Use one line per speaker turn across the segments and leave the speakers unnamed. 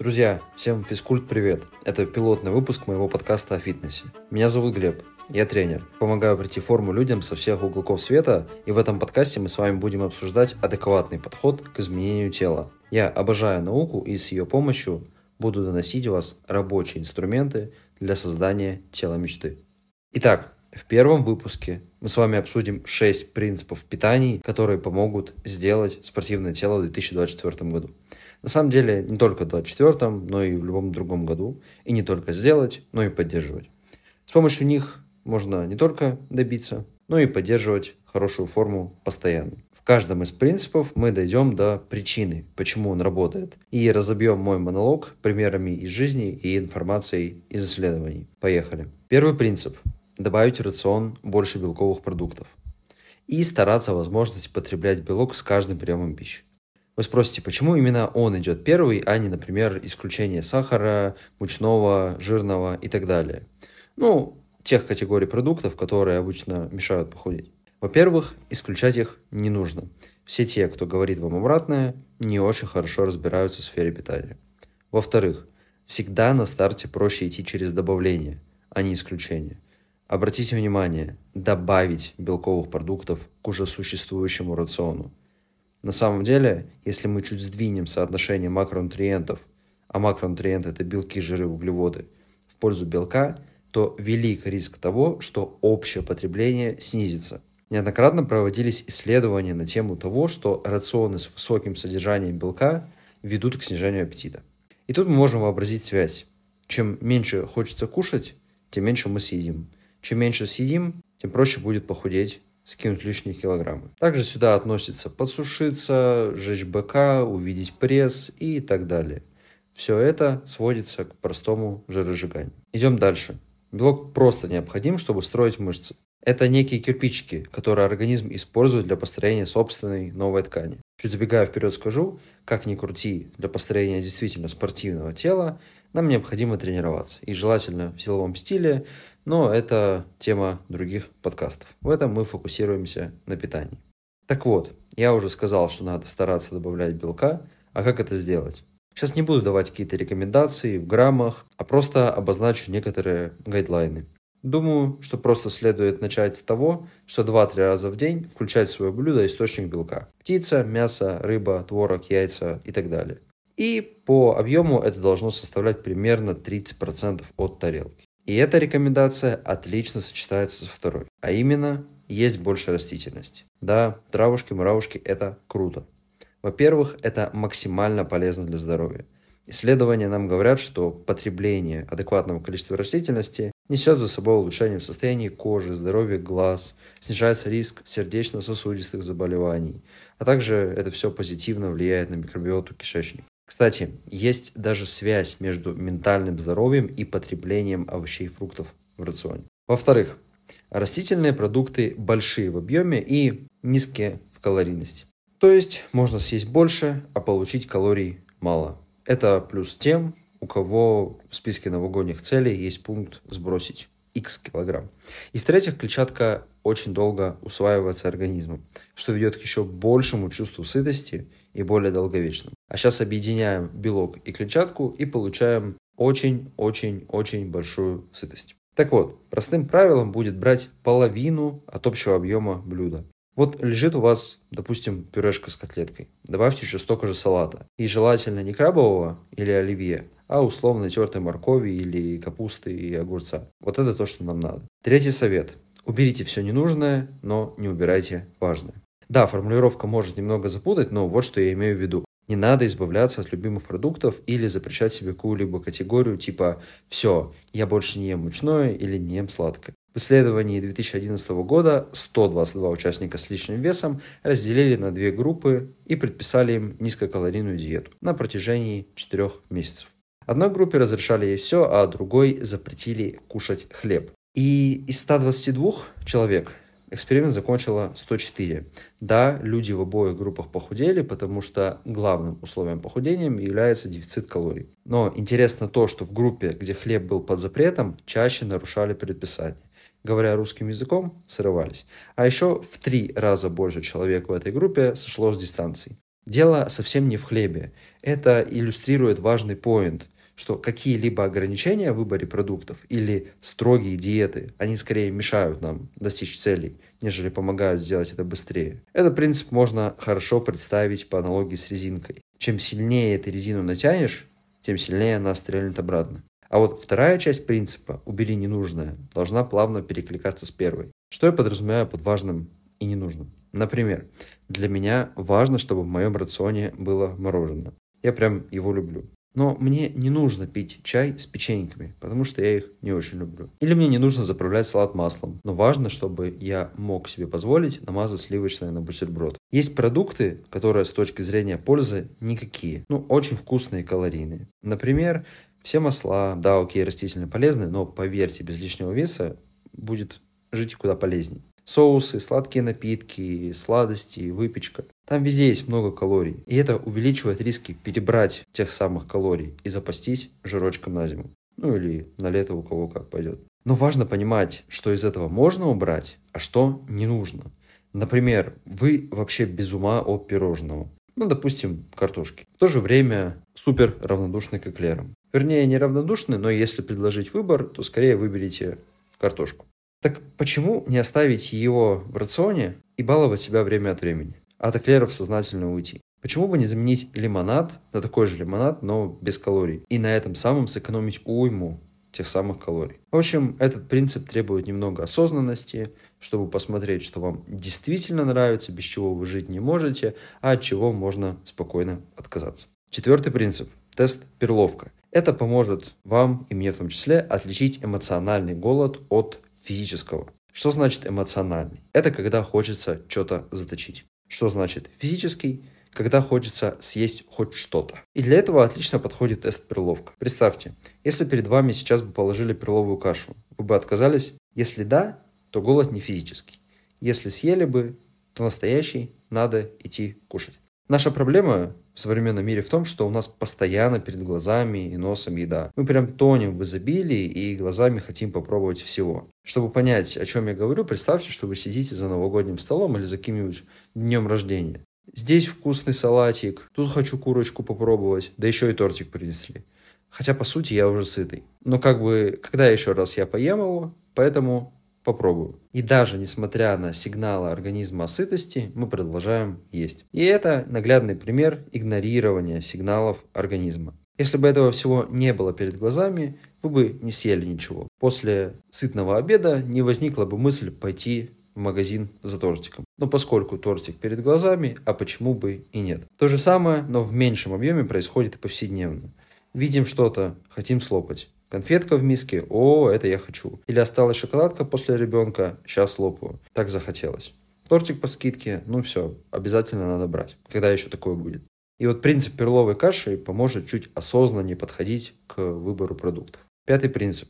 Друзья, всем физкульт привет! Это пилотный выпуск моего подкаста о фитнесе. Меня зовут Глеб, я тренер. Помогаю прийти в форму людям со всех уголков света, и в этом подкасте мы с вами будем обсуждать адекватный подход к изменению тела. Я обожаю науку и с ее помощью буду доносить вас рабочие инструменты для создания тела мечты. Итак, в первом выпуске мы с вами обсудим 6 принципов питания, которые помогут сделать спортивное тело в 2024 году. На самом деле, не только в 2024, но и в любом другом году. И не только сделать, но и поддерживать. С помощью них можно не только добиться, но и поддерживать хорошую форму постоянно. В каждом из принципов мы дойдем до причины, почему он работает, и разобьем мой монолог примерами из жизни и информацией из исследований. Поехали. Первый принцип – добавить в рацион больше белковых продуктов и стараться возможность потреблять белок с каждым приемом пищи. Вы спросите, почему именно он идет первый, а не, например, исключение сахара, мучного, жирного и так далее. Ну, тех категорий продуктов, которые обычно мешают похудеть. Во-первых, исключать их не нужно. Все те, кто говорит вам обратное, не очень хорошо разбираются в сфере питания. Во-вторых, всегда на старте проще идти через добавление, а не исключение. Обратите внимание, добавить белковых продуктов к уже существующему рациону – на самом деле, если мы чуть сдвинем соотношение макронутриентов, а макронутриенты это белки, жиры, углеводы, в пользу белка, то велик риск того, что общее потребление снизится. Неоднократно проводились исследования на тему того, что рационы с высоким содержанием белка ведут к снижению аппетита. И тут мы можем вообразить связь. Чем меньше хочется кушать, тем меньше мы съедим. Чем меньше съедим, тем проще будет похудеть скинуть лишние килограммы. Также сюда относится подсушиться, сжечь быка, увидеть пресс и так далее. Все это сводится к простому жиросжиганию. Идем дальше. Белок просто необходим, чтобы строить мышцы. Это некие кирпичики, которые организм использует для построения собственной новой ткани. Чуть забегая вперед скажу, как ни крути, для построения действительно спортивного тела нам необходимо тренироваться. И желательно в силовом стиле, но это тема других подкастов. В этом мы фокусируемся на питании. Так вот, я уже сказал, что надо стараться добавлять белка, а как это сделать? Сейчас не буду давать какие-то рекомендации в граммах, а просто обозначу некоторые гайдлайны. Думаю, что просто следует начать с того, что 2-3 раза в день включать в свое блюдо источник белка. Птица, мясо, рыба, творог, яйца и так далее. И по объему это должно составлять примерно 30% от тарелки. И эта рекомендация отлично сочетается со второй, а именно есть больше растительности. Да, травушки, муравушки – это круто. Во-первых, это максимально полезно для здоровья. Исследования нам говорят, что потребление адекватного количества растительности несет за собой улучшение в состоянии кожи, здоровья глаз, снижается риск сердечно-сосудистых заболеваний, а также это все позитивно влияет на микробиоту кишечника. Кстати, есть даже связь между ментальным здоровьем и потреблением овощей и фруктов в рационе. Во-вторых, растительные продукты большие в объеме и низкие в калорийности. То есть можно съесть больше, а получить калорий мало. Это плюс тем, у кого в списке новогодних целей есть пункт сбросить x килограмм. И в-третьих, клетчатка очень долго усваивается организмом, что ведет к еще большему чувству сытости и более долговечному. А сейчас объединяем белок и клетчатку и получаем очень-очень-очень большую сытость. Так вот, простым правилом будет брать половину от общего объема блюда. Вот лежит у вас, допустим, пюрешка с котлеткой. Добавьте еще столько же салата. И желательно не крабового или оливье, а условно тертой моркови или капусты и огурца. Вот это то, что нам надо. Третий совет. Уберите все ненужное, но не убирайте важное. Да, формулировка может немного запутать, но вот что я имею в виду. Не надо избавляться от любимых продуктов или запрещать себе какую-либо категорию типа «все, я больше не ем мучное или не ем сладкое». В исследовании 2011 года 122 участника с личным весом разделили на две группы и предписали им низкокалорийную диету на протяжении 4 месяцев. Одной группе разрешали есть все, а другой запретили кушать хлеб. И из 122 человек Эксперимент закончила 104. Да, люди в обоих группах похудели, потому что главным условием похудения является дефицит калорий. Но интересно то, что в группе, где хлеб был под запретом, чаще нарушали предписание. Говоря русским языком, срывались. А еще в три раза больше человек в этой группе сошло с дистанцией. Дело совсем не в хлебе. Это иллюстрирует важный поинт, что какие-либо ограничения в выборе продуктов или строгие диеты, они скорее мешают нам достичь целей, нежели помогают сделать это быстрее. Этот принцип можно хорошо представить по аналогии с резинкой. Чем сильнее ты резину натянешь, тем сильнее она стрельнет обратно. А вот вторая часть принципа «убери ненужное» должна плавно перекликаться с первой. Что я подразумеваю под важным и ненужным? Например, для меня важно, чтобы в моем рационе было мороженое. Я прям его люблю. Но мне не нужно пить чай с печеньками, потому что я их не очень люблю. Или мне не нужно заправлять салат маслом, но важно, чтобы я мог себе позволить намазать сливочное на бутерброд. Есть продукты, которые с точки зрения пользы никакие, ну очень вкусные и калорийные. Например, все масла, да, окей, растительные полезны, но поверьте, без лишнего веса будет жить куда полезнее. Соусы, сладкие напитки, сладости, выпечка. Там везде есть много калорий. И это увеличивает риски перебрать тех самых калорий и запастись жирочком на зиму. Ну или на лето у кого как пойдет. Но важно понимать, что из этого можно убрать, а что не нужно. Например, вы вообще без ума от пирожного. Ну, допустим, картошки. В то же время супер равнодушны к эклерам. Вернее, не равнодушны, но если предложить выбор, то скорее выберите картошку. Так почему не оставить его в рационе и баловать себя время от времени? От эклеров сознательно уйти. Почему бы не заменить лимонад на такой же лимонад, но без калорий? И на этом самом сэкономить уйму тех самых калорий. В общем, этот принцип требует немного осознанности, чтобы посмотреть, что вам действительно нравится, без чего вы жить не можете, а от чего можно спокойно отказаться. Четвертый принцип – тест перловка. Это поможет вам и мне в том числе отличить эмоциональный голод от физического. Что значит эмоциональный? Это когда хочется что-то заточить. Что значит физический? Когда хочется съесть хоть что-то. И для этого отлично подходит тест перловка. Представьте, если перед вами сейчас бы положили перловую кашу, вы бы отказались? Если да, то голод не физический. Если съели бы, то настоящий надо идти кушать. Наша проблема в современном мире в том, что у нас постоянно перед глазами и носом еда. Мы прям тонем в изобилии и глазами хотим попробовать всего. Чтобы понять, о чем я говорю, представьте, что вы сидите за новогодним столом или за каким-нибудь днем рождения. Здесь вкусный салатик, тут хочу курочку попробовать, да еще и тортик принесли. Хотя, по сути, я уже сытый. Но как бы, когда еще раз я поем его, поэтому попробую. И даже несмотря на сигналы организма о сытости, мы продолжаем есть. И это наглядный пример игнорирования сигналов организма. Если бы этого всего не было перед глазами, вы бы не съели ничего. После сытного обеда не возникла бы мысль пойти в магазин за тортиком. Но поскольку тортик перед глазами, а почему бы и нет. То же самое, но в меньшем объеме происходит и повседневно. Видим что-то, хотим слопать. Конфетка в миске, о, это я хочу. Или осталась шоколадка после ребенка, сейчас лопаю. Так захотелось. Тортик по скидке, ну все, обязательно надо брать. Когда еще такое будет? И вот принцип перловой каши поможет чуть осознаннее подходить к выбору продуктов. Пятый принцип.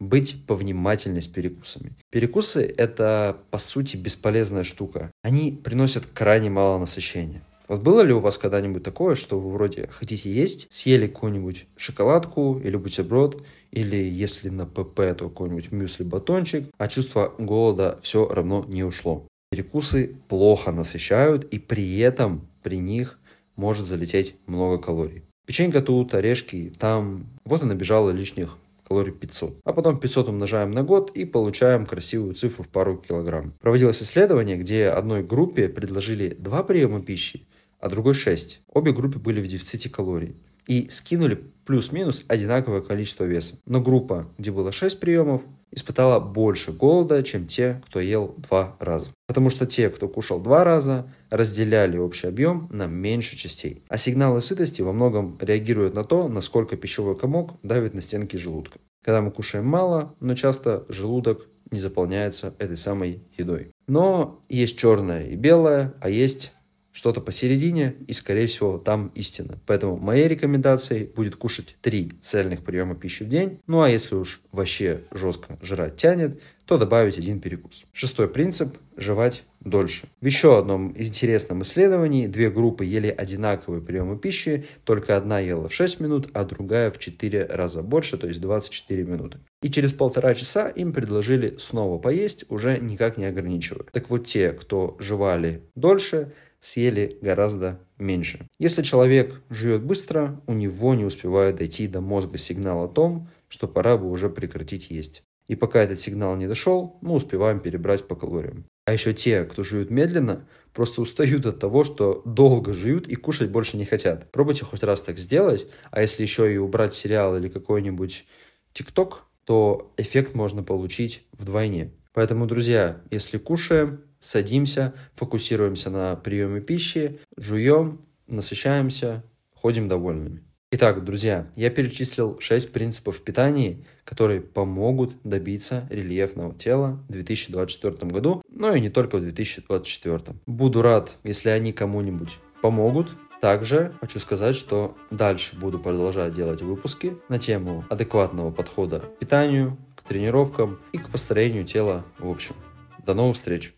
Быть повнимательней с перекусами. Перекусы – это, по сути, бесполезная штука. Они приносят крайне мало насыщения. Вот было ли у вас когда-нибудь такое, что вы вроде хотите есть, съели какую-нибудь шоколадку или бутерброд, или если на ПП, то какой-нибудь мюсли-батончик, а чувство голода все равно не ушло. Перекусы плохо насыщают, и при этом при них может залететь много калорий. Печенька тут, орешки там. Вот и набежало лишних калорий 500. А потом 500 умножаем на год и получаем красивую цифру в пару килограмм. Проводилось исследование, где одной группе предложили два приема пищи, а другой 6. Обе группы были в дефиците калорий и скинули плюс-минус одинаковое количество веса. Но группа, где было 6 приемов, испытала больше голода, чем те, кто ел два раза. Потому что те, кто кушал два раза, разделяли общий объем на меньше частей. А сигналы сытости во многом реагируют на то, насколько пищевой комок давит на стенки желудка. Когда мы кушаем мало, но часто желудок не заполняется этой самой едой. Но есть черное и белое, а есть что-то посередине, и, скорее всего, там истина. Поэтому моей рекомендацией будет кушать три цельных приема пищи в день. Ну а если уж вообще жестко жрать тянет, то добавить один перекус. Шестой принцип – жевать дольше. В еще одном интересном исследовании две группы ели одинаковые приемы пищи, только одна ела 6 минут, а другая в 4 раза больше, то есть 24 минуты. И через полтора часа им предложили снова поесть, уже никак не ограничивая. Так вот те, кто жевали дольше, съели гораздо меньше. Если человек жует быстро, у него не успевает дойти до мозга сигнал о том, что пора бы уже прекратить есть. И пока этот сигнал не дошел, мы успеваем перебрать по калориям. А еще те, кто жует медленно, просто устают от того, что долго жуют и кушать больше не хотят. Пробуйте хоть раз так сделать, а если еще и убрать сериал или какой-нибудь ТикТок, то эффект можно получить вдвойне. Поэтому, друзья, если кушаем, садимся, фокусируемся на приеме пищи, жуем, насыщаемся, ходим довольными. Итак, друзья, я перечислил 6 принципов питания, которые помогут добиться рельефного тела в 2024 году, но и не только в 2024. Буду рад, если они кому-нибудь помогут. Также хочу сказать, что дальше буду продолжать делать выпуски на тему адекватного подхода к питанию, к тренировкам и к построению тела в общем. До новых встреч!